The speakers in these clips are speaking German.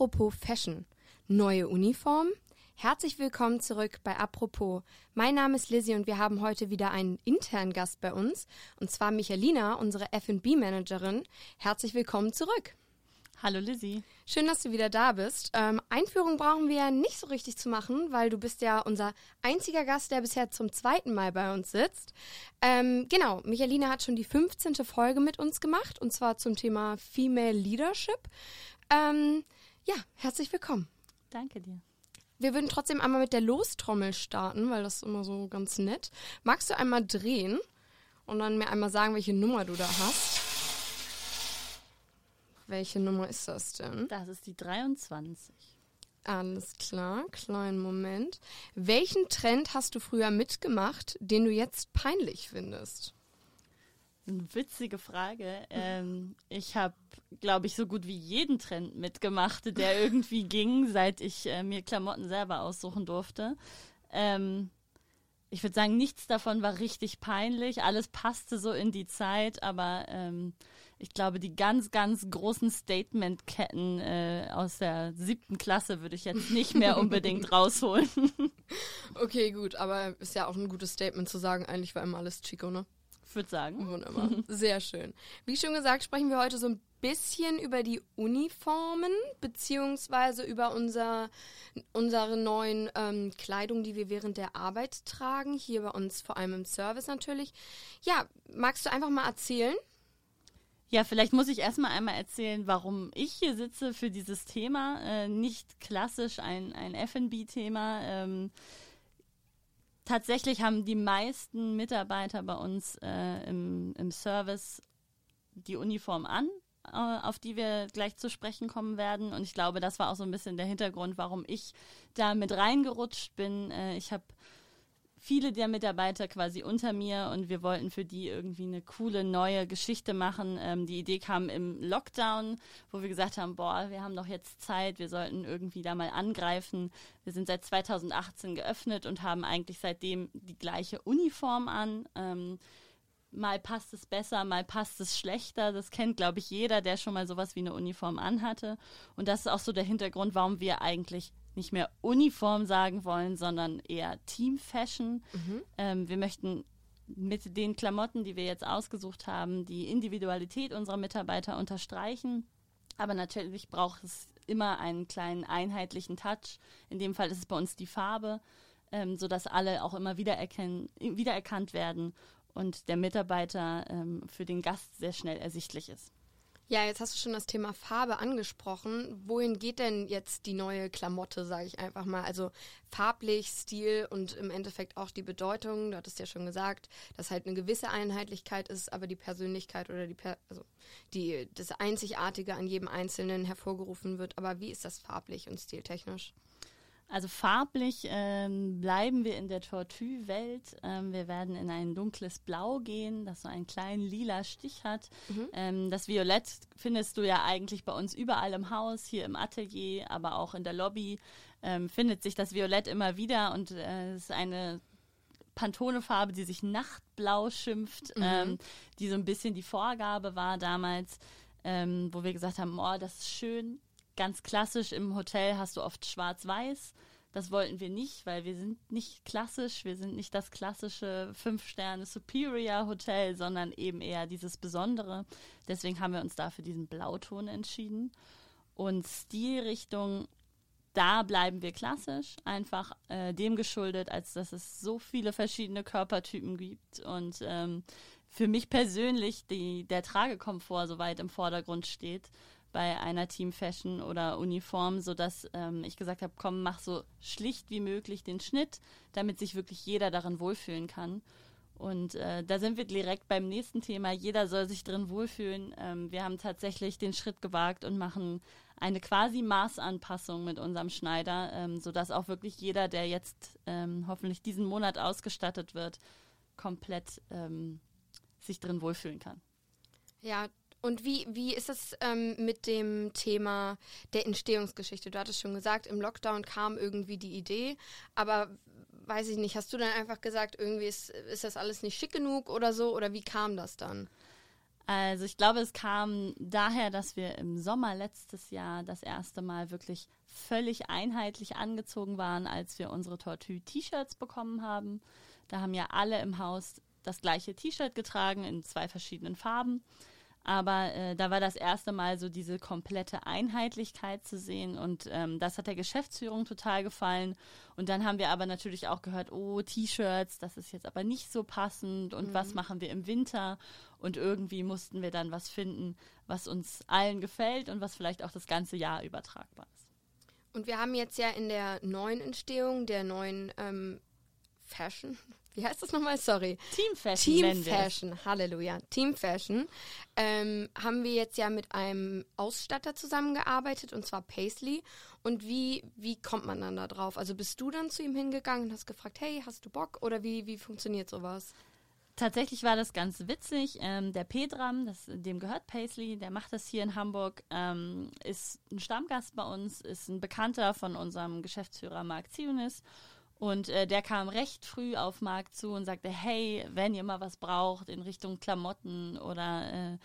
Apropos Fashion. Neue Uniform? Herzlich willkommen zurück bei Apropos. Mein Name ist Lizzie und wir haben heute wieder einen internen Gast bei uns, und zwar Michalina, unsere F&B-Managerin. Herzlich willkommen zurück. Hallo Lizzie. Schön, dass du wieder da bist. Ähm, Einführung brauchen wir ja nicht so richtig zu machen, weil du bist ja unser einziger Gast, der bisher zum zweiten Mal bei uns sitzt. Ähm, genau, Michalina hat schon die 15. Folge mit uns gemacht, und zwar zum Thema Female Leadership. Ähm, ja, herzlich willkommen. Danke dir. Wir würden trotzdem einmal mit der Lostrommel starten, weil das ist immer so ganz nett. Magst du einmal drehen und dann mir einmal sagen, welche Nummer du da hast? Welche Nummer ist das denn? Das ist die 23. Alles klar, kleinen Moment. Welchen Trend hast du früher mitgemacht, den du jetzt peinlich findest? Eine witzige Frage. Ähm, ich habe, glaube ich, so gut wie jeden Trend mitgemacht, der irgendwie ging, seit ich äh, mir Klamotten selber aussuchen durfte. Ähm, ich würde sagen, nichts davon war richtig peinlich. Alles passte so in die Zeit, aber ähm, ich glaube, die ganz, ganz großen Statement-Ketten äh, aus der siebten Klasse würde ich jetzt nicht mehr unbedingt rausholen. okay, gut, aber ist ja auch ein gutes Statement zu sagen, eigentlich war immer alles Chico, ne? Ich würde sagen. Wunderbar. Sehr schön. Wie schon gesagt, sprechen wir heute so ein bisschen über die Uniformen, beziehungsweise über unser, unsere neuen ähm, Kleidung, die wir während der Arbeit tragen, hier bei uns vor allem im Service natürlich. Ja, magst du einfach mal erzählen? Ja, vielleicht muss ich erstmal einmal erzählen, warum ich hier sitze für dieses Thema. Äh, nicht klassisch ein, ein FB-Thema. Ähm, tatsächlich haben die meisten Mitarbeiter bei uns äh, im, im Service die Uniform an, äh, auf die wir gleich zu sprechen kommen werden. Und ich glaube, das war auch so ein bisschen der Hintergrund, warum ich da mit reingerutscht bin. Äh, ich habe viele der Mitarbeiter quasi unter mir und wir wollten für die irgendwie eine coole neue Geschichte machen. Ähm, die Idee kam im Lockdown, wo wir gesagt haben, boah, wir haben doch jetzt Zeit, wir sollten irgendwie da mal angreifen. Wir sind seit 2018 geöffnet und haben eigentlich seitdem die gleiche Uniform an. Ähm, mal passt es besser, mal passt es schlechter. Das kennt, glaube ich, jeder, der schon mal sowas wie eine Uniform anhatte. Und das ist auch so der Hintergrund, warum wir eigentlich nicht mehr Uniform sagen wollen, sondern eher Team Fashion. Mhm. Ähm, wir möchten mit den Klamotten, die wir jetzt ausgesucht haben, die Individualität unserer Mitarbeiter unterstreichen. Aber natürlich braucht es immer einen kleinen einheitlichen Touch. In dem Fall ist es bei uns die Farbe, ähm, sodass alle auch immer wiedererkannt werden und der Mitarbeiter ähm, für den Gast sehr schnell ersichtlich ist. Ja, jetzt hast du schon das Thema Farbe angesprochen. Wohin geht denn jetzt die neue Klamotte, sage ich einfach mal? Also farblich, Stil und im Endeffekt auch die Bedeutung. Du hattest ja schon gesagt, dass halt eine gewisse Einheitlichkeit ist, aber die Persönlichkeit oder die, per also die, das Einzigartige an jedem Einzelnen hervorgerufen wird. Aber wie ist das farblich und stiltechnisch? Also farblich ähm, bleiben wir in der Tortue-Welt. Ähm, wir werden in ein dunkles Blau gehen, das so einen kleinen lila Stich hat. Mhm. Ähm, das Violett findest du ja eigentlich bei uns überall im Haus, hier im Atelier, aber auch in der Lobby ähm, findet sich das Violett immer wieder und äh, es ist eine Pantone-Farbe, die sich Nachtblau schimpft, mhm. ähm, die so ein bisschen die Vorgabe war damals, ähm, wo wir gesagt haben, oh, das ist schön, ganz klassisch im Hotel hast du oft schwarz-weiß. Das wollten wir nicht, weil wir sind nicht klassisch, wir sind nicht das klassische Fünf-Sterne-Superior-Hotel, sondern eben eher dieses Besondere. Deswegen haben wir uns da für diesen Blauton entschieden. Und Stilrichtung, da bleiben wir klassisch, einfach äh, dem geschuldet, als dass es so viele verschiedene Körpertypen gibt und ähm, für mich persönlich die, der Tragekomfort so weit im Vordergrund steht bei einer Team Fashion oder Uniform, sodass ähm, ich gesagt habe, komm, mach so schlicht wie möglich den Schnitt, damit sich wirklich jeder darin wohlfühlen kann. Und äh, da sind wir direkt beim nächsten Thema. Jeder soll sich drin wohlfühlen. Ähm, wir haben tatsächlich den Schritt gewagt und machen eine quasi Maßanpassung mit unserem Schneider, ähm, sodass auch wirklich jeder, der jetzt ähm, hoffentlich diesen Monat ausgestattet wird, komplett ähm, sich drin wohlfühlen kann. Ja, und wie, wie ist es ähm, mit dem Thema der Entstehungsgeschichte? Du hattest schon gesagt, im Lockdown kam irgendwie die Idee, aber weiß ich nicht, hast du dann einfach gesagt, irgendwie ist, ist das alles nicht schick genug oder so? Oder wie kam das dann? Also ich glaube, es kam daher, dass wir im Sommer letztes Jahr das erste Mal wirklich völlig einheitlich angezogen waren, als wir unsere Tortue-T-Shirts bekommen haben. Da haben ja alle im Haus das gleiche T-Shirt getragen in zwei verschiedenen Farben. Aber äh, da war das erste Mal so diese komplette Einheitlichkeit zu sehen und ähm, das hat der Geschäftsführung total gefallen. Und dann haben wir aber natürlich auch gehört, oh, T-Shirts, das ist jetzt aber nicht so passend und mhm. was machen wir im Winter? Und irgendwie mussten wir dann was finden, was uns allen gefällt und was vielleicht auch das ganze Jahr übertragbar ist. Und wir haben jetzt ja in der neuen Entstehung, der neuen ähm, Fashion, wie heißt das nochmal? Sorry. Team Fashion. Team Fashion, Halleluja. Team Fashion. Ähm, haben wir jetzt ja mit einem Ausstatter zusammengearbeitet und zwar Paisley. Und wie, wie kommt man dann da drauf? Also bist du dann zu ihm hingegangen und hast gefragt, hey, hast du Bock? Oder wie, wie funktioniert sowas? Tatsächlich war das ganz witzig. Ähm, der Pedram, das, dem gehört Paisley, der macht das hier in Hamburg, ähm, ist ein Stammgast bei uns, ist ein Bekannter von unserem Geschäftsführer Marc Zionis und äh, der kam recht früh auf Marc zu und sagte, hey, wenn ihr mal was braucht in Richtung Klamotten oder äh,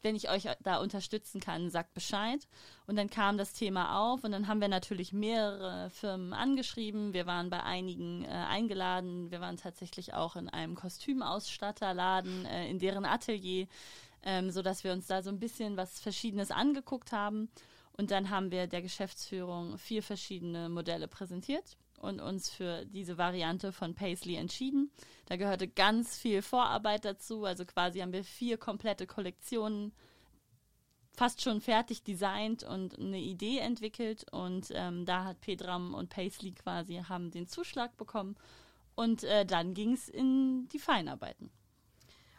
wenn ich euch da unterstützen kann, sagt Bescheid. Und dann kam das Thema auf und dann haben wir natürlich mehrere Firmen angeschrieben. Wir waren bei einigen äh, eingeladen. Wir waren tatsächlich auch in einem Kostümausstatterladen, äh, in deren Atelier, ähm, sodass wir uns da so ein bisschen was Verschiedenes angeguckt haben. Und dann haben wir der Geschäftsführung vier verschiedene Modelle präsentiert und uns für diese Variante von Paisley entschieden. Da gehörte ganz viel Vorarbeit dazu. Also quasi haben wir vier komplette Kollektionen fast schon fertig designt und eine Idee entwickelt. Und ähm, da hat Pedram und Paisley quasi haben den Zuschlag bekommen. Und äh, dann ging es in die Feinarbeiten.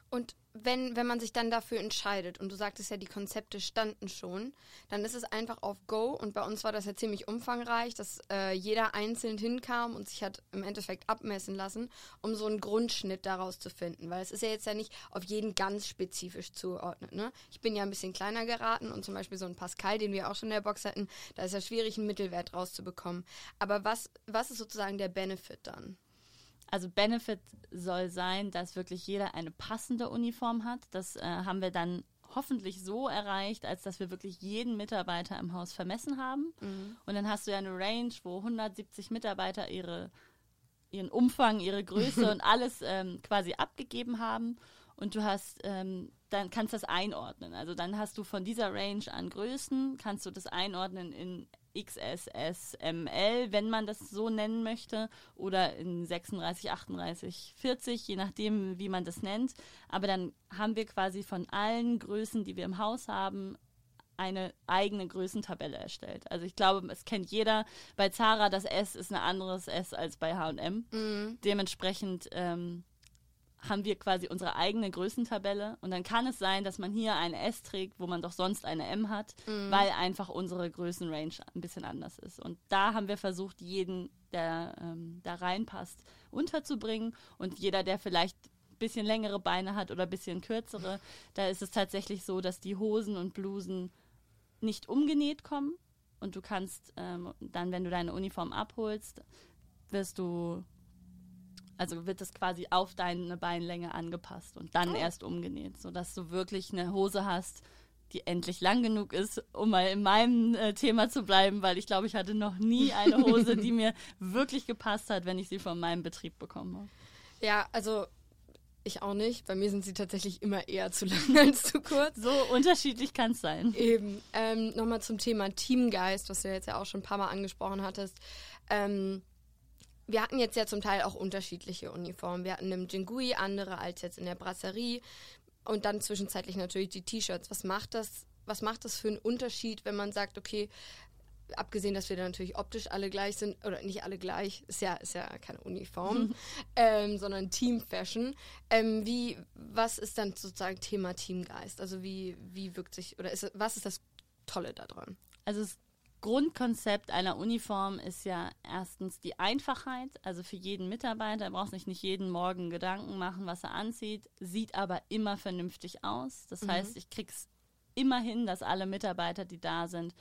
Und wenn, wenn man sich dann dafür entscheidet, und du sagtest ja, die Konzepte standen schon, dann ist es einfach auf Go. Und bei uns war das ja ziemlich umfangreich, dass äh, jeder einzeln hinkam und sich hat im Endeffekt abmessen lassen, um so einen Grundschnitt daraus zu finden. Weil es ist ja jetzt ja nicht auf jeden ganz spezifisch zugeordnet. Ne? Ich bin ja ein bisschen kleiner geraten und zum Beispiel so ein Pascal, den wir auch schon in der Box hatten, da ist ja schwierig, einen Mittelwert rauszubekommen. Aber was, was ist sozusagen der Benefit dann? Also Benefit soll sein, dass wirklich jeder eine passende Uniform hat. Das äh, haben wir dann hoffentlich so erreicht, als dass wir wirklich jeden Mitarbeiter im Haus vermessen haben. Mhm. Und dann hast du ja eine Range, wo 170 Mitarbeiter ihre, ihren Umfang, ihre Größe und alles ähm, quasi abgegeben haben. Und du hast, ähm, dann kannst das einordnen. Also dann hast du von dieser Range an Größen, kannst du das einordnen in XSS, ML, wenn man das so nennen möchte, oder in 36, 38, 40, je nachdem, wie man das nennt. Aber dann haben wir quasi von allen Größen, die wir im Haus haben, eine eigene Größentabelle erstellt. Also ich glaube, es kennt jeder. Bei Zara das S ist ein anderes S als bei H&M. Mhm. Dementsprechend ähm, haben wir quasi unsere eigene Größentabelle und dann kann es sein, dass man hier eine S trägt, wo man doch sonst eine M hat, mhm. weil einfach unsere Größenrange ein bisschen anders ist. Und da haben wir versucht, jeden, der ähm, da reinpasst, unterzubringen und jeder, der vielleicht ein bisschen längere Beine hat oder ein bisschen kürzere, da ist es tatsächlich so, dass die Hosen und Blusen nicht umgenäht kommen und du kannst ähm, dann, wenn du deine Uniform abholst, wirst du also wird es quasi auf deine Beinlänge angepasst und dann oh. erst umgenäht, sodass du wirklich eine Hose hast, die endlich lang genug ist, um mal in meinem äh, Thema zu bleiben, weil ich glaube, ich hatte noch nie eine Hose, die mir wirklich gepasst hat, wenn ich sie von meinem Betrieb bekommen habe. Ja, also ich auch nicht. Bei mir sind sie tatsächlich immer eher zu lang als zu kurz. So unterschiedlich kann es sein. Eben. Ähm, Nochmal zum Thema Teamgeist, was du jetzt ja auch schon ein paar Mal angesprochen hattest. Ähm, wir hatten jetzt ja zum Teil auch unterschiedliche Uniformen. Wir hatten im Jingui andere als jetzt in der Brasserie und dann zwischenzeitlich natürlich die T-Shirts. Was macht das? Was macht das für einen Unterschied, wenn man sagt, okay, abgesehen, dass wir dann natürlich optisch alle gleich sind, oder nicht alle gleich, ist ja, ist ja keine Uniform, ähm, sondern Team Fashion. Ähm, wie, was ist dann sozusagen Thema Teamgeist? Also wie, wie wirkt sich, oder ist, was ist das Tolle daran? Also es Grundkonzept einer Uniform ist ja erstens die Einfachheit, also für jeden Mitarbeiter. Er braucht sich nicht jeden Morgen Gedanken machen, was er anzieht, sieht aber immer vernünftig aus. Das mhm. heißt, ich krieg's immer hin, dass alle Mitarbeiter, die da sind,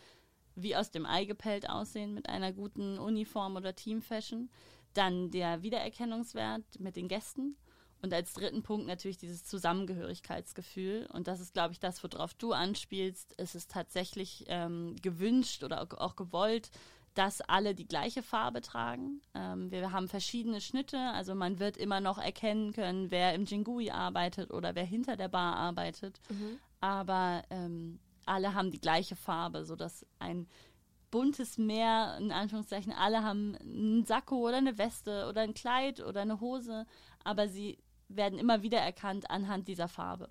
wie aus dem Ei gepellt aussehen mit einer guten Uniform oder Teamfashion. Dann der Wiedererkennungswert mit den Gästen. Und als dritten Punkt natürlich dieses Zusammengehörigkeitsgefühl. Und das ist, glaube ich, das, worauf du anspielst. Es ist tatsächlich ähm, gewünscht oder auch gewollt, dass alle die gleiche Farbe tragen. Ähm, wir haben verschiedene Schnitte, also man wird immer noch erkennen können, wer im Jingui arbeitet oder wer hinter der Bar arbeitet. Mhm. Aber ähm, alle haben die gleiche Farbe, sodass ein buntes Meer, in Anführungszeichen, alle haben einen Sakko oder eine Weste oder ein Kleid oder eine Hose, aber sie werden immer wieder erkannt anhand dieser Farbe.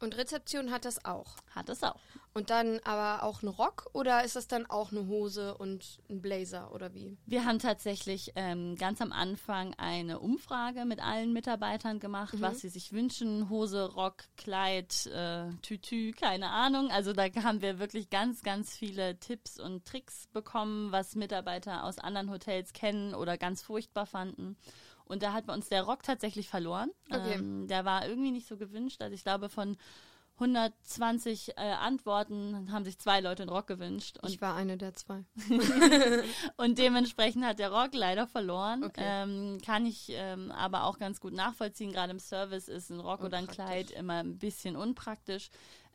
Und Rezeption hat das auch. Hat es auch. Und dann aber auch ein Rock oder ist das dann auch eine Hose und ein Blazer oder wie? Wir haben tatsächlich ähm, ganz am Anfang eine Umfrage mit allen Mitarbeitern gemacht, mhm. was sie sich wünschen. Hose, Rock, Kleid, äh, Tütü, keine Ahnung. Also da haben wir wirklich ganz, ganz viele Tipps und Tricks bekommen, was Mitarbeiter aus anderen Hotels kennen oder ganz furchtbar fanden. Und da hat bei uns der Rock tatsächlich verloren. Okay. Ähm, der war irgendwie nicht so gewünscht. Also ich glaube, von 120 äh, Antworten haben sich zwei Leute einen Rock gewünscht. ich war eine der zwei. und dementsprechend hat der Rock leider verloren. Okay. Ähm, kann ich ähm, aber auch ganz gut nachvollziehen. Gerade im Service ist ein Rock oder ein Kleid immer ein bisschen unpraktisch.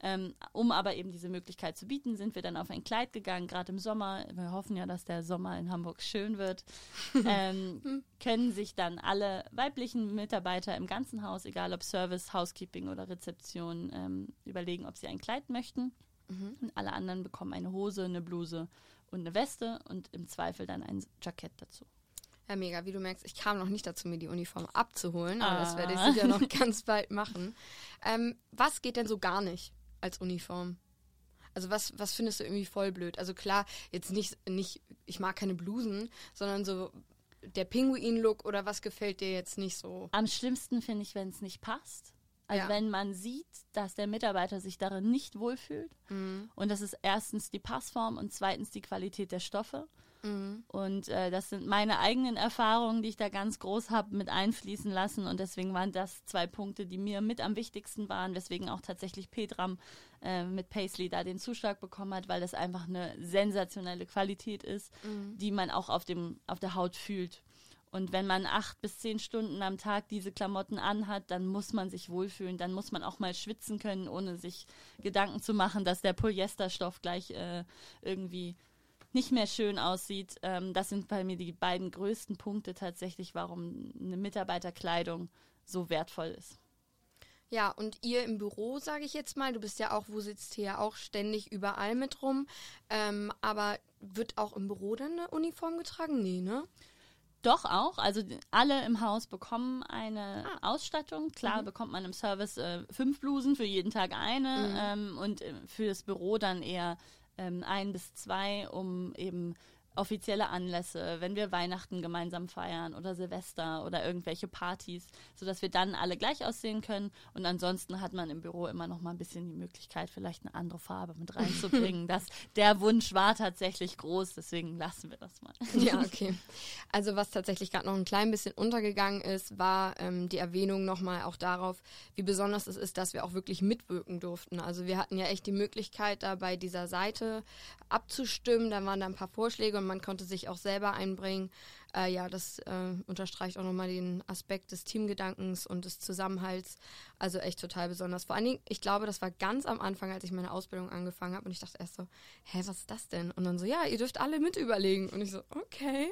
Ähm, um aber eben diese Möglichkeit zu bieten, sind wir dann auf ein Kleid gegangen, gerade im Sommer. Wir hoffen ja, dass der Sommer in Hamburg schön wird. ähm, hm. können sich dann alle weiblichen Mitarbeiter im ganzen Haus, egal ob Service, Housekeeping oder Rezeption, ähm, überlegen, ob sie ein Kleid möchten. Mhm. Und alle anderen bekommen eine Hose, eine Bluse und eine Weste und im Zweifel dann ein Jackett dazu. Ja, mega. Wie du merkst, ich kam noch nicht dazu, mir die Uniform abzuholen, aber ah. das werde ich ah. sicher noch ganz bald machen. Ähm, was geht denn so gar nicht? Als Uniform? Also was, was findest du irgendwie voll blöd? Also klar, jetzt nicht, nicht, ich mag keine Blusen, sondern so der Pinguin-Look oder was gefällt dir jetzt nicht so? Am schlimmsten finde ich, wenn es nicht passt. Also ja. wenn man sieht, dass der Mitarbeiter sich darin nicht wohlfühlt. Mhm. Und das ist erstens die Passform und zweitens die Qualität der Stoffe. Mhm. Und äh, das sind meine eigenen Erfahrungen, die ich da ganz groß habe mit einfließen lassen. Und deswegen waren das zwei Punkte, die mir mit am wichtigsten waren, weswegen auch tatsächlich Petram äh, mit Paisley da den Zuschlag bekommen hat, weil das einfach eine sensationelle Qualität ist, mhm. die man auch auf, dem, auf der Haut fühlt. Und wenn man acht bis zehn Stunden am Tag diese Klamotten anhat, dann muss man sich wohlfühlen. Dann muss man auch mal schwitzen können, ohne sich Gedanken zu machen, dass der Polyesterstoff gleich äh, irgendwie nicht mehr schön aussieht. Ähm, das sind bei mir die beiden größten Punkte tatsächlich, warum eine Mitarbeiterkleidung so wertvoll ist. Ja, und ihr im Büro, sage ich jetzt mal, du bist ja auch, wo sitzt hier auch ständig überall mit rum. Ähm, aber wird auch im Büro dann eine Uniform getragen? Nee, ne? Doch auch. Also alle im Haus bekommen eine ah. Ausstattung. Klar mhm. bekommt man im Service äh, fünf Blusen, für jeden Tag eine. Mhm. Ähm, und äh, für das Büro dann eher ähm, ein bis zwei, um eben offizielle Anlässe, wenn wir Weihnachten gemeinsam feiern oder Silvester oder irgendwelche Partys, sodass wir dann alle gleich aussehen können. Und ansonsten hat man im Büro immer noch mal ein bisschen die Möglichkeit, vielleicht eine andere Farbe mit reinzubringen. das, der Wunsch war tatsächlich groß, deswegen lassen wir das mal. ja, okay. Also was tatsächlich gerade noch ein klein bisschen untergegangen ist, war ähm, die Erwähnung nochmal auch darauf, wie besonders es ist, dass wir auch wirklich mitwirken durften. Also wir hatten ja echt die Möglichkeit, da bei dieser Seite abzustimmen. Da waren da ein paar Vorschläge und man konnte sich auch selber einbringen. Äh, ja, das äh, unterstreicht auch nochmal den Aspekt des Teamgedankens und des Zusammenhalts. Also echt total besonders. Vor allen Dingen, ich glaube, das war ganz am Anfang, als ich meine Ausbildung angefangen habe und ich dachte erst so, hä, was ist das denn? Und dann so, ja, ihr dürft alle mit überlegen. Und ich so, okay.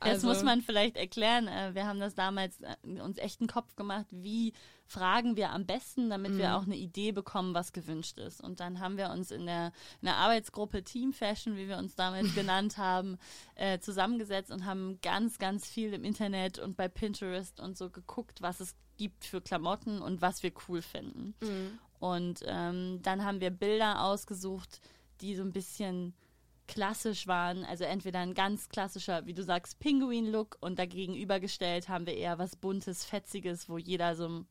Also, das muss man vielleicht erklären. Äh, wir haben das damals äh, uns echt einen Kopf gemacht, wie fragen wir am besten, damit mhm. wir auch eine Idee bekommen, was gewünscht ist. Und dann haben wir uns in der, in der Arbeitsgruppe Team Fashion, wie wir uns damals genannt haben, äh, zusammengesetzt und haben ganz, ganz viel im Internet und bei Pinterest und so geguckt, was es gibt für Klamotten und was wir cool finden. Mhm. Und ähm, dann haben wir Bilder ausgesucht, die so ein bisschen klassisch waren. Also entweder ein ganz klassischer, wie du sagst, Pinguin-Look und dagegen übergestellt haben wir eher was Buntes, Fetziges, wo jeder so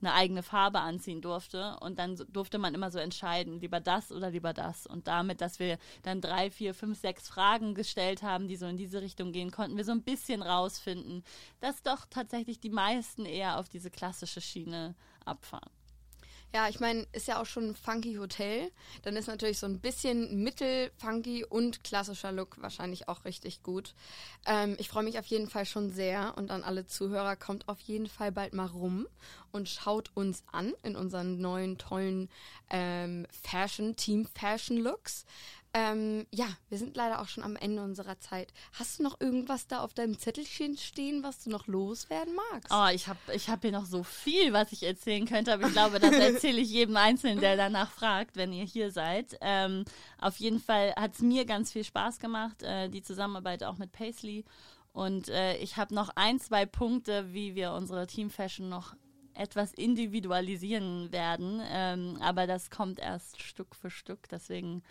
eine eigene Farbe anziehen durfte. Und dann durfte man immer so entscheiden, lieber das oder lieber das. Und damit, dass wir dann drei, vier, fünf, sechs Fragen gestellt haben, die so in diese Richtung gehen, konnten wir so ein bisschen rausfinden, dass doch tatsächlich die meisten eher auf diese klassische Schiene abfahren. Ja, ich meine, ist ja auch schon ein funky Hotel. Dann ist natürlich so ein bisschen mittelfunky und klassischer Look wahrscheinlich auch richtig gut. Ähm, ich freue mich auf jeden Fall schon sehr und an alle Zuhörer kommt auf jeden Fall bald mal rum und schaut uns an in unseren neuen tollen ähm, Fashion, Team Fashion Looks. Ähm, ja, wir sind leider auch schon am Ende unserer Zeit. Hast du noch irgendwas da auf deinem Zettelchen stehen, was du noch loswerden magst? Oh, ich habe ich hab hier noch so viel, was ich erzählen könnte, aber ich glaube, das erzähle ich jedem Einzelnen, der danach fragt, wenn ihr hier seid. Ähm, auf jeden Fall hat es mir ganz viel Spaß gemacht, äh, die Zusammenarbeit auch mit Paisley. Und äh, ich habe noch ein, zwei Punkte, wie wir unsere Team Fashion noch etwas individualisieren werden. Ähm, aber das kommt erst Stück für Stück. Deswegen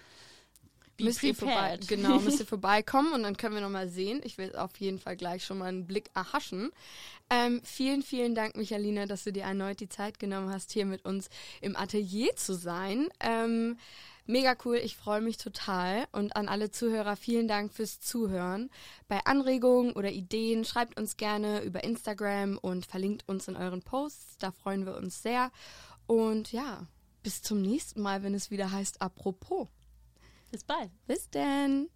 müsst ihr vorbei, genau, müsst ihr vorbeikommen und dann können wir nochmal sehen. Ich will auf jeden Fall gleich schon mal einen Blick erhaschen. Ähm, vielen, vielen Dank, Michalina, dass du dir erneut die Zeit genommen hast, hier mit uns im Atelier zu sein. Ähm, mega cool, ich freue mich total. Und an alle Zuhörer, vielen Dank fürs Zuhören. Bei Anregungen oder Ideen schreibt uns gerne über Instagram und verlinkt uns in euren Posts. Da freuen wir uns sehr. Und ja, bis zum nächsten Mal, wenn es wieder heißt Apropos. Bis bald. Bis denn.